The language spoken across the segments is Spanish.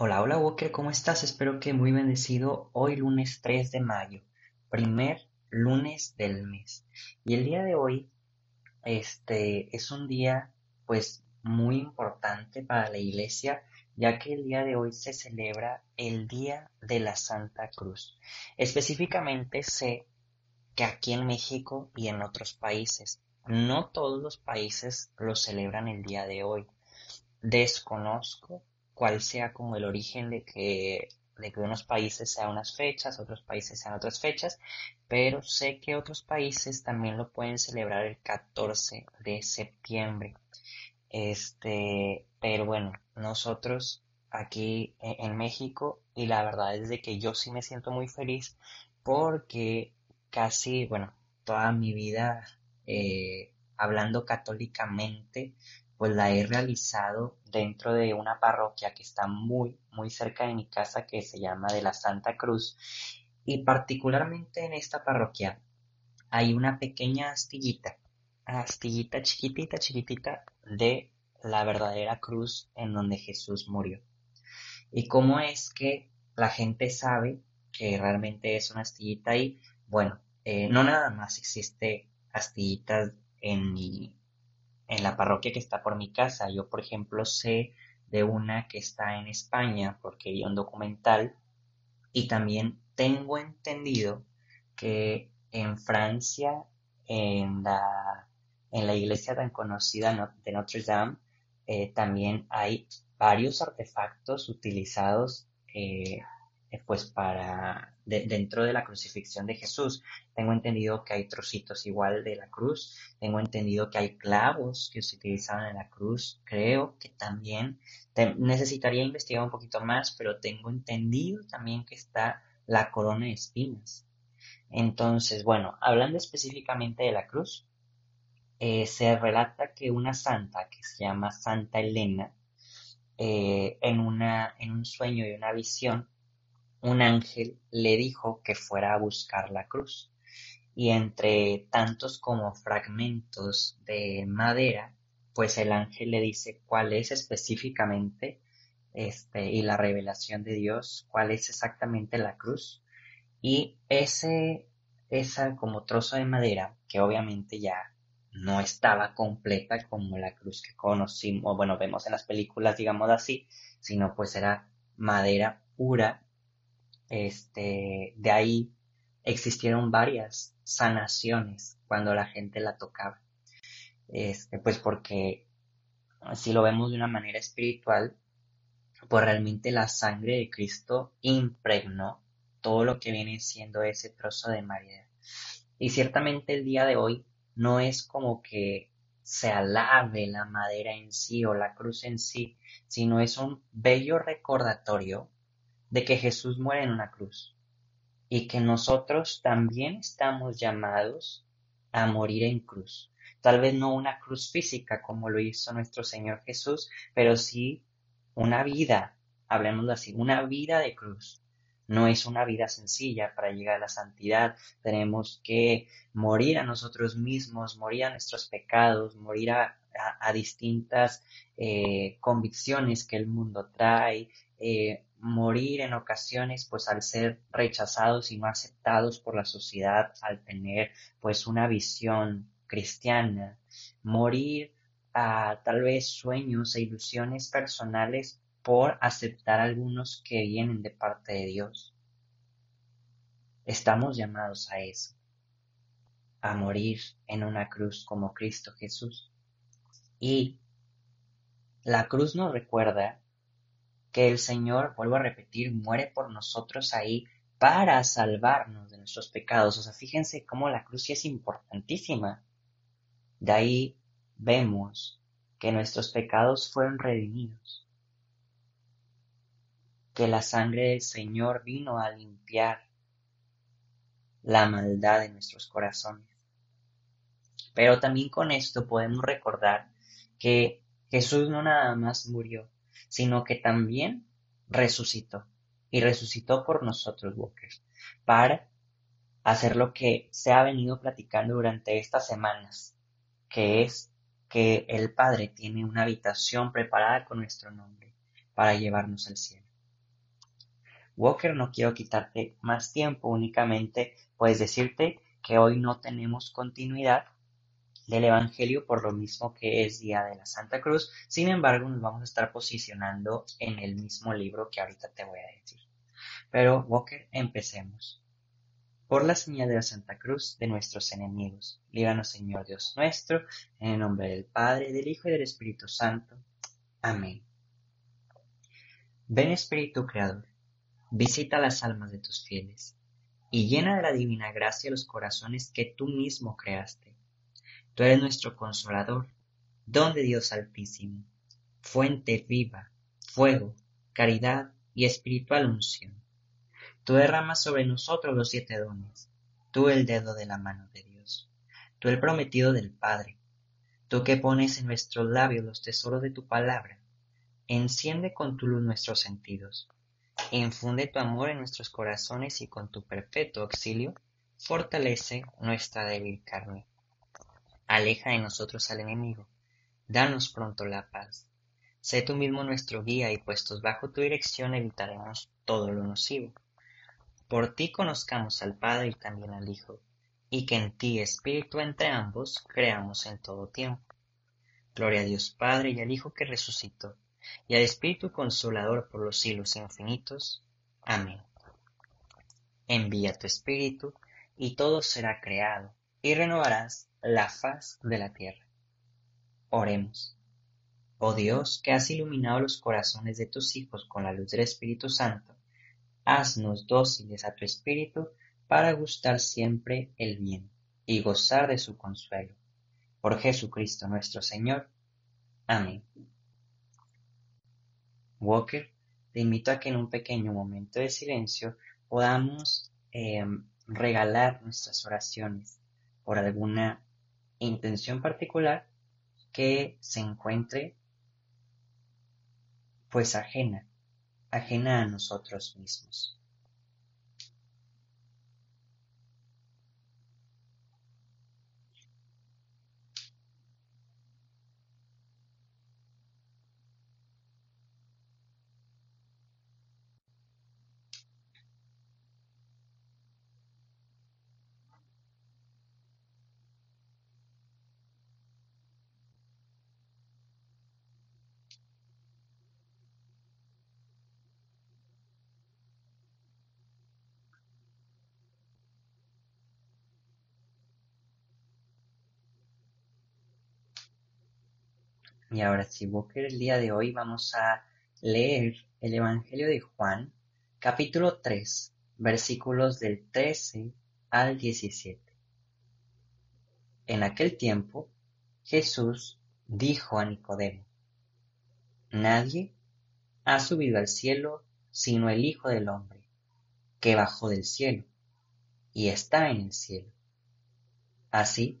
Hola, hola Walker, ¿cómo estás? Espero que muy bendecido hoy lunes 3 de mayo, primer lunes del mes. Y el día de hoy, este, es un día pues muy importante para la iglesia, ya que el día de hoy se celebra el Día de la Santa Cruz. Específicamente sé que aquí en México y en otros países, no todos los países lo celebran el día de hoy. Desconozco cuál sea como el origen de que, de que unos países sean unas fechas, otros países sean otras fechas, pero sé que otros países también lo pueden celebrar el 14 de septiembre. Este, pero bueno, nosotros aquí e, en México y la verdad es de que yo sí me siento muy feliz porque casi, bueno, toda mi vida eh, hablando católicamente, pues la he realizado dentro de una parroquia que está muy, muy cerca de mi casa que se llama de la Santa Cruz. Y particularmente en esta parroquia hay una pequeña astillita, astillita chiquitita, chiquitita de la verdadera cruz en donde Jesús murió. ¿Y cómo es que la gente sabe que realmente es una astillita ahí? Bueno, eh, no nada más existe astillitas en mi, en la parroquia que está por mi casa. Yo, por ejemplo, sé de una que está en España porque vi un documental y también tengo entendido que en Francia, en la, en la iglesia tan conocida de Notre Dame, eh, también hay varios artefactos utilizados eh, pues para dentro de la crucifixión de Jesús. Tengo entendido que hay trocitos igual de la cruz, tengo entendido que hay clavos que se utilizaban en la cruz, creo que también necesitaría investigar un poquito más, pero tengo entendido también que está la corona de espinas. Entonces, bueno, hablando específicamente de la cruz, eh, se relata que una santa que se llama Santa Elena, eh, en, una, en un sueño y una visión, un ángel le dijo que fuera a buscar la cruz. Y entre tantos como fragmentos de madera, pues el ángel le dice cuál es específicamente este, y la revelación de Dios, cuál es exactamente la cruz. Y ese, esa como trozo de madera, que obviamente ya no estaba completa como la cruz que conocimos, bueno, vemos en las películas, digamos así, sino pues era madera pura este, de ahí existieron varias sanaciones cuando la gente la tocaba. Este, pues porque si lo vemos de una manera espiritual, pues realmente la sangre de Cristo impregnó todo lo que viene siendo ese trozo de madera. Y ciertamente el día de hoy no es como que se alabe la madera en sí o la cruz en sí, sino es un bello recordatorio de que Jesús muere en una cruz y que nosotros también estamos llamados a morir en cruz. Tal vez no una cruz física como lo hizo nuestro Señor Jesús, pero sí una vida, hablemos así, una vida de cruz. No es una vida sencilla para llegar a la santidad. Tenemos que morir a nosotros mismos, morir a nuestros pecados, morir a, distintas eh, convicciones que el mundo trae, eh, morir en ocasiones pues al ser rechazados y no aceptados por la sociedad, al tener pues una visión cristiana, morir a tal vez sueños e ilusiones personales por aceptar algunos que vienen de parte de Dios. Estamos llamados a eso, a morir en una cruz como Cristo Jesús. Y la cruz nos recuerda que el Señor, vuelvo a repetir, muere por nosotros ahí para salvarnos de nuestros pecados. O sea, fíjense cómo la cruz es importantísima. De ahí vemos que nuestros pecados fueron redimidos, que la sangre del Señor vino a limpiar la maldad de nuestros corazones. Pero también con esto podemos recordar que Jesús no nada más murió, sino que también resucitó. Y resucitó por nosotros, Walker, para hacer lo que se ha venido platicando durante estas semanas, que es que el Padre tiene una habitación preparada con nuestro nombre para llevarnos al cielo. Walker, no quiero quitarte más tiempo, únicamente puedes decirte que hoy no tenemos continuidad del Evangelio por lo mismo que es Día de la Santa Cruz, sin embargo nos vamos a estar posicionando en el mismo libro que ahorita te voy a decir. Pero Walker, empecemos. Por la señal de la Santa Cruz de nuestros enemigos, líbranos Señor Dios nuestro, en el nombre del Padre, del Hijo y del Espíritu Santo. Amén. Ven Espíritu Creador, visita las almas de tus fieles, y llena de la divina gracia los corazones que tú mismo creaste. Tú eres nuestro consolador, don de Dios Altísimo, fuente viva, fuego, caridad y espiritual unción. Tú derramas sobre nosotros los siete dones, tú el dedo de la mano de Dios, tú el prometido del Padre, tú que pones en nuestros labios los tesoros de tu palabra, Enciende con tu luz nuestros sentidos. Infunde tu amor en nuestros corazones y con tu perfecto auxilio fortalece nuestra débil carne. Aleja de nosotros al enemigo. Danos pronto la paz. Sé tú mismo nuestro guía y puestos bajo tu dirección evitaremos todo lo nocivo. Por ti conozcamos al Padre y también al Hijo, y que en ti, Espíritu, entre ambos, creamos en todo tiempo. Gloria a Dios Padre y al Hijo que resucitó y al Espíritu Consolador por los siglos infinitos. Amén. Envía tu Espíritu, y todo será creado, y renovarás la faz de la tierra. Oremos. Oh Dios, que has iluminado los corazones de tus hijos con la luz del Espíritu Santo, haznos dóciles a tu Espíritu para gustar siempre el bien y gozar de su consuelo. Por Jesucristo nuestro Señor. Amén. Walker, te invito a que en un pequeño momento de silencio podamos em, regalar nuestras oraciones por alguna intención particular que se encuentre pues ajena, ajena a nosotros mismos. Y ahora sí, Walker, el día de hoy vamos a leer el Evangelio de Juan, capítulo 3, versículos del 13 al 17. En aquel tiempo, Jesús dijo a Nicodemo, Nadie ha subido al cielo sino el Hijo del Hombre, que bajó del cielo y está en el cielo. Así,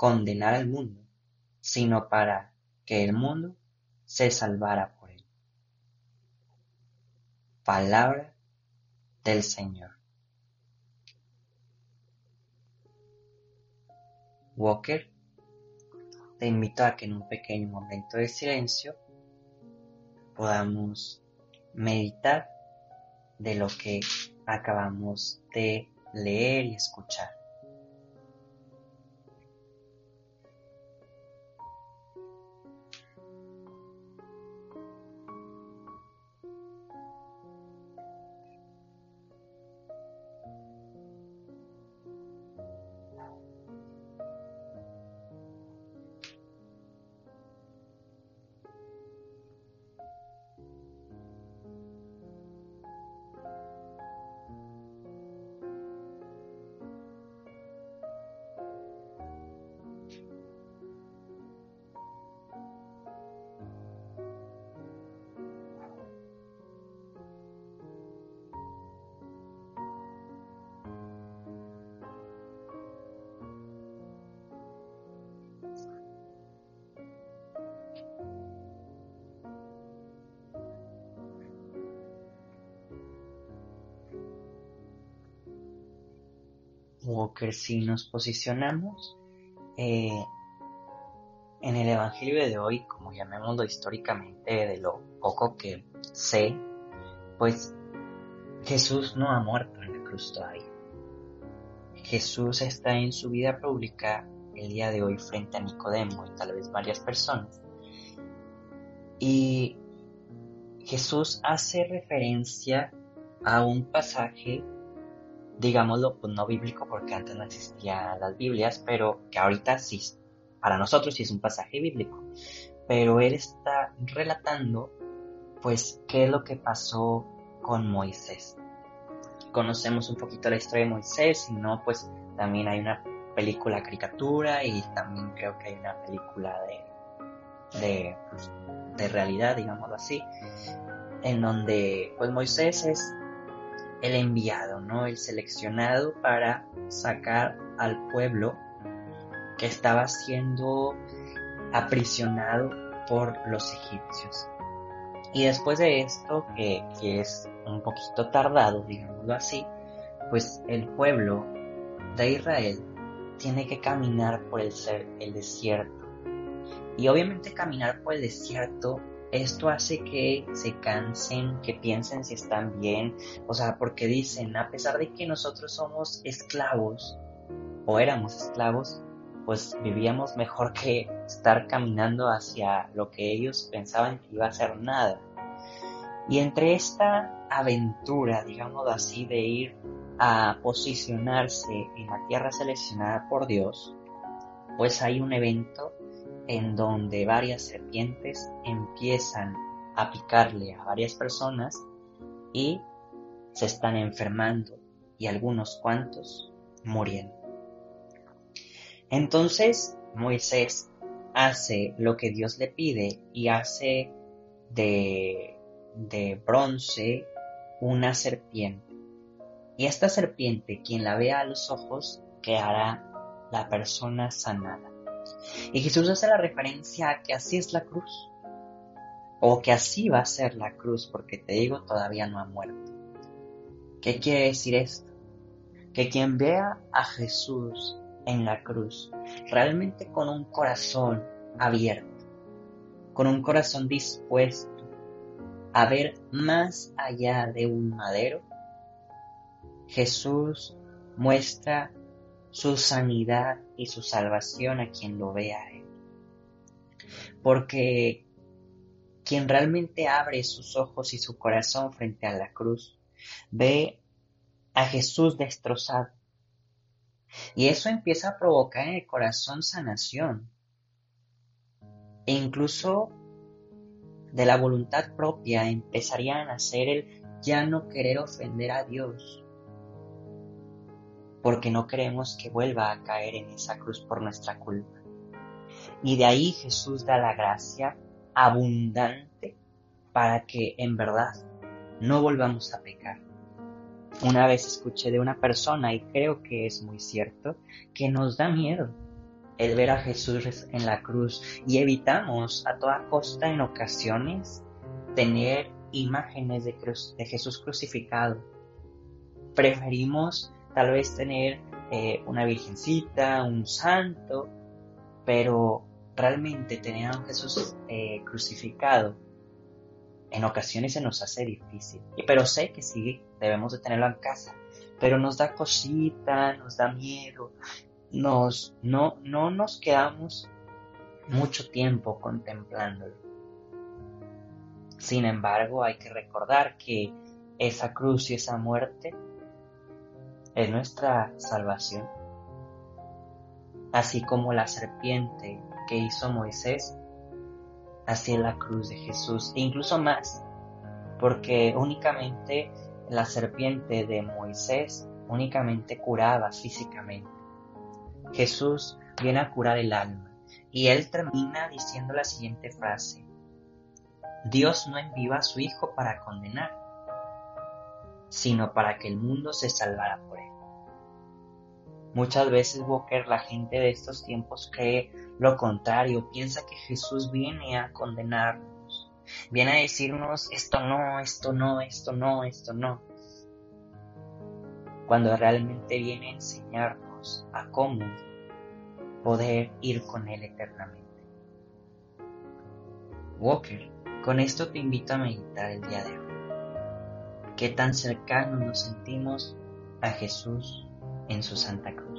condenar al mundo, sino para que el mundo se salvara por él. Palabra del Señor. Walker, te invito a que en un pequeño momento de silencio podamos meditar de lo que acabamos de leer y escuchar. Walker, si nos posicionamos eh, en el Evangelio de hoy, como llamémoslo históricamente, de lo poco que sé, pues Jesús no ha muerto en la cruz todavía. Jesús está en su vida pública el día de hoy frente a Nicodemo y tal vez varias personas. Y Jesús hace referencia a un pasaje, digámoslo, pues no bíblico porque antes no existían las Biblias, pero que ahorita sí, para nosotros sí es un pasaje bíblico. Pero él está relatando, pues, qué es lo que pasó con Moisés. Conocemos un poquito la historia de Moisés, y no, pues también hay una película caricatura y también creo que hay una película de, de, pues, de realidad, digámoslo así, en donde pues Moisés es el enviado, ¿no? El seleccionado para sacar al pueblo que estaba siendo aprisionado por los egipcios. Y después de esto, que, que es un poquito tardado, digámoslo así, pues el pueblo de Israel tiene que caminar por el, el desierto. Y obviamente caminar por el desierto, esto hace que se cansen, que piensen si están bien, o sea, porque dicen, a pesar de que nosotros somos esclavos, o éramos esclavos, pues vivíamos mejor que estar caminando hacia lo que ellos pensaban que iba a ser nada. Y entre esta aventura, digamos así, de ir a posicionarse en la tierra seleccionada por Dios, pues hay un evento en donde varias serpientes empiezan a picarle a varias personas y se están enfermando y algunos cuantos muriendo. Entonces Moisés hace lo que Dios le pide y hace de, de bronce una serpiente y esta serpiente, quien la vea a los ojos, quedará la persona sanada. Y Jesús hace la referencia a que así es la cruz. O que así va a ser la cruz, porque te digo, todavía no ha muerto. ¿Qué quiere decir esto? Que quien vea a Jesús en la cruz, realmente con un corazón abierto, con un corazón dispuesto a ver más allá de un madero, Jesús muestra su sanidad y su salvación a quien lo vea. Porque quien realmente abre sus ojos y su corazón frente a la cruz, ve a Jesús destrozado. Y eso empieza a provocar en el corazón sanación. E incluso de la voluntad propia empezarían a nacer el ya no querer ofender a Dios, porque no queremos que vuelva a caer en esa cruz por nuestra culpa. Y de ahí Jesús da la gracia abundante para que en verdad no volvamos a pecar. Una vez escuché de una persona, y creo que es muy cierto, que nos da miedo el ver a Jesús en la cruz y evitamos a toda costa en ocasiones tener imágenes de, de Jesús crucificado. Preferimos tal vez tener eh, una virgencita, un santo, pero realmente tener a Jesús eh, crucificado en ocasiones se nos hace difícil. Pero sé que sí, debemos de tenerlo en casa. Pero nos da cosita, nos da miedo, nos, no, no nos quedamos mucho tiempo contemplándolo. Sin embargo, hay que recordar que esa cruz y esa muerte es nuestra salvación. Así como la serpiente que hizo Moisés, así la cruz de Jesús, e incluso más, porque únicamente la serpiente de Moisés únicamente curaba físicamente. Jesús viene a curar el alma y él termina diciendo la siguiente frase, Dios no envió a su Hijo para condenar, sino para que el mundo se salvara por él. Muchas veces, Walker, la gente de estos tiempos cree lo contrario, piensa que Jesús viene a condenarnos, viene a decirnos esto no, esto no, esto no, esto no. cuando realmente viene a enseñarnos a cómo poder ir con Él eternamente. Walker, con esto te invito a meditar el día de hoy. ¿Qué tan cercano nos sentimos a Jesús en su Santa Cruz?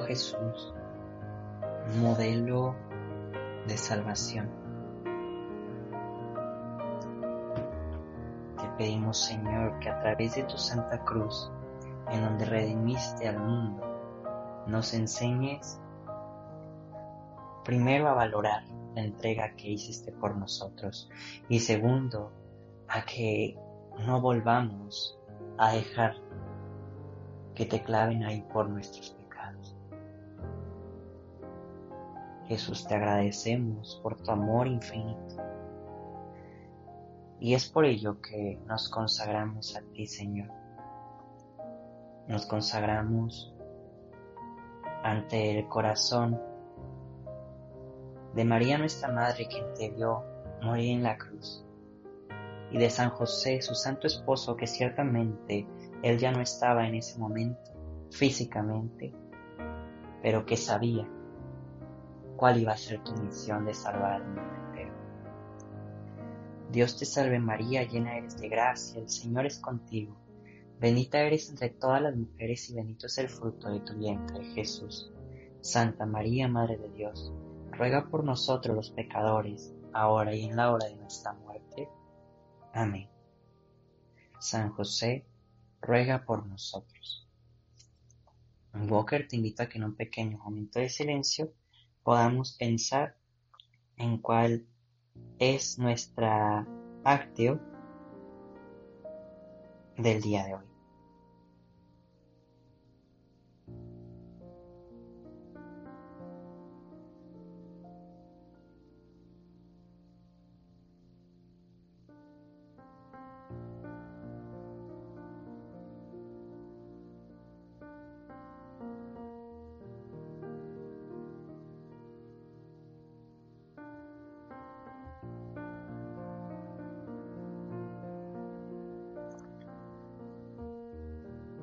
Jesús, modelo de salvación. Te pedimos, Señor, que a través de tu Santa Cruz, en donde redimiste al mundo, nos enseñes primero a valorar la entrega que hiciste por nosotros y segundo, a que no volvamos a dejar que te claven ahí por nuestros Jesús, te agradecemos por tu amor infinito. Y es por ello que nos consagramos a ti, Señor. Nos consagramos ante el corazón de María nuestra Madre, quien te vio morir en la cruz, y de San José, su santo esposo, que ciertamente él ya no estaba en ese momento físicamente, pero que sabía cuál iba a ser tu misión de salvar al mundo entero. Dios te salve María, llena eres de gracia, el Señor es contigo. Bendita eres entre todas las mujeres y bendito es el fruto de tu vientre, Jesús. Santa María, Madre de Dios, ruega por nosotros los pecadores, ahora y en la hora de nuestra muerte. Amén. San José, ruega por nosotros. Walker te invito a que en un pequeño momento de silencio podamos pensar en cuál es nuestra actio del día de hoy.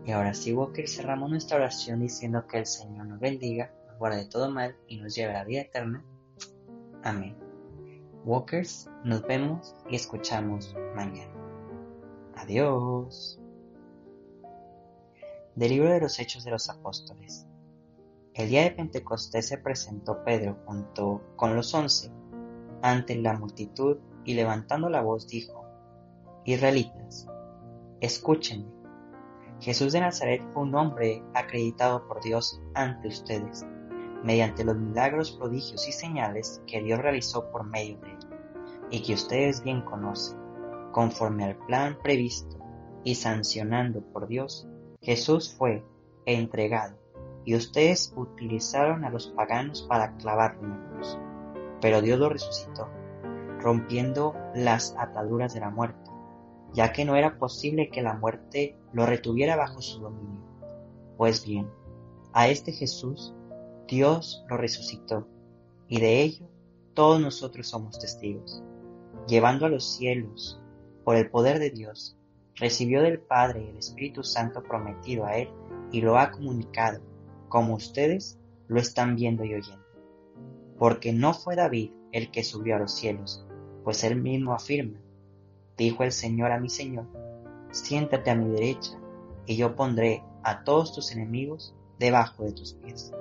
Y ahora sí, Walker, cerramos nuestra oración diciendo que el Señor nos bendiga, nos guarde de todo mal y nos lleve a la vida eterna. Amén. Walkers, nos vemos y escuchamos mañana. Adiós. Del libro de los Hechos de los Apóstoles. El día de Pentecostés se presentó Pedro junto con los once ante la multitud y levantando la voz dijo, Israelitas, escúchenme Jesús de Nazaret fue un hombre acreditado por Dios ante ustedes, mediante los milagros, prodigios y señales que Dios realizó por medio de él, y que ustedes bien conocen, conforme al plan previsto y sancionando por Dios, Jesús fue entregado, y ustedes utilizaron a los paganos para clavarlo en la cruz. Pero Dios lo resucitó, rompiendo las ataduras de la muerte ya que no era posible que la muerte lo retuviera bajo su dominio. Pues bien, a este Jesús Dios lo resucitó, y de ello todos nosotros somos testigos. Llevando a los cielos, por el poder de Dios, recibió del Padre el Espíritu Santo prometido a él y lo ha comunicado, como ustedes lo están viendo y oyendo. Porque no fue David el que subió a los cielos, pues él mismo afirma, Dijo el Señor a mi Señor, siéntate a mi derecha, y yo pondré a todos tus enemigos debajo de tus pies.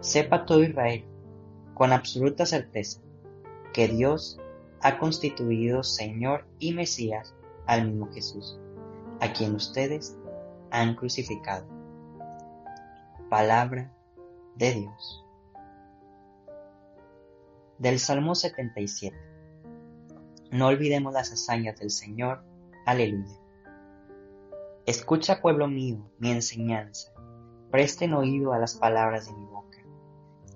Sepa todo Israel, con absoluta certeza, que Dios ha constituido Señor y Mesías al mismo Jesús, a quien ustedes han crucificado. Palabra de Dios. Del Salmo 77. No olvidemos las hazañas del Señor. Aleluya. Escucha, pueblo mío, mi enseñanza. Presten oído a las palabras de mi boca.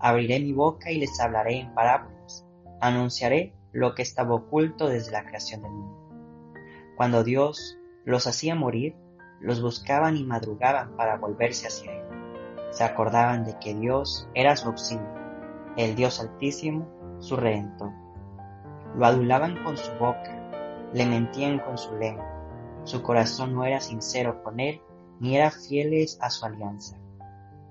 Abriré mi boca y les hablaré en parábolas. Anunciaré lo que estaba oculto desde la creación del mundo. Cuando Dios los hacía morir, los buscaban y madrugaban para volverse hacia Él. Se acordaban de que Dios era su auxilio, el Dios altísimo, su redentor lo adulaban con su boca, le mentían con su lengua. Su corazón no era sincero con él, ni era fieles a su alianza.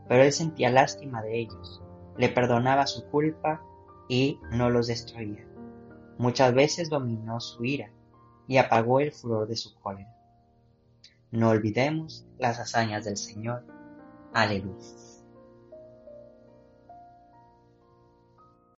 Pero él sentía lástima de ellos, le perdonaba su culpa y no los destruía. Muchas veces dominó su ira y apagó el furor de su cólera. No olvidemos las hazañas del Señor. Aleluya.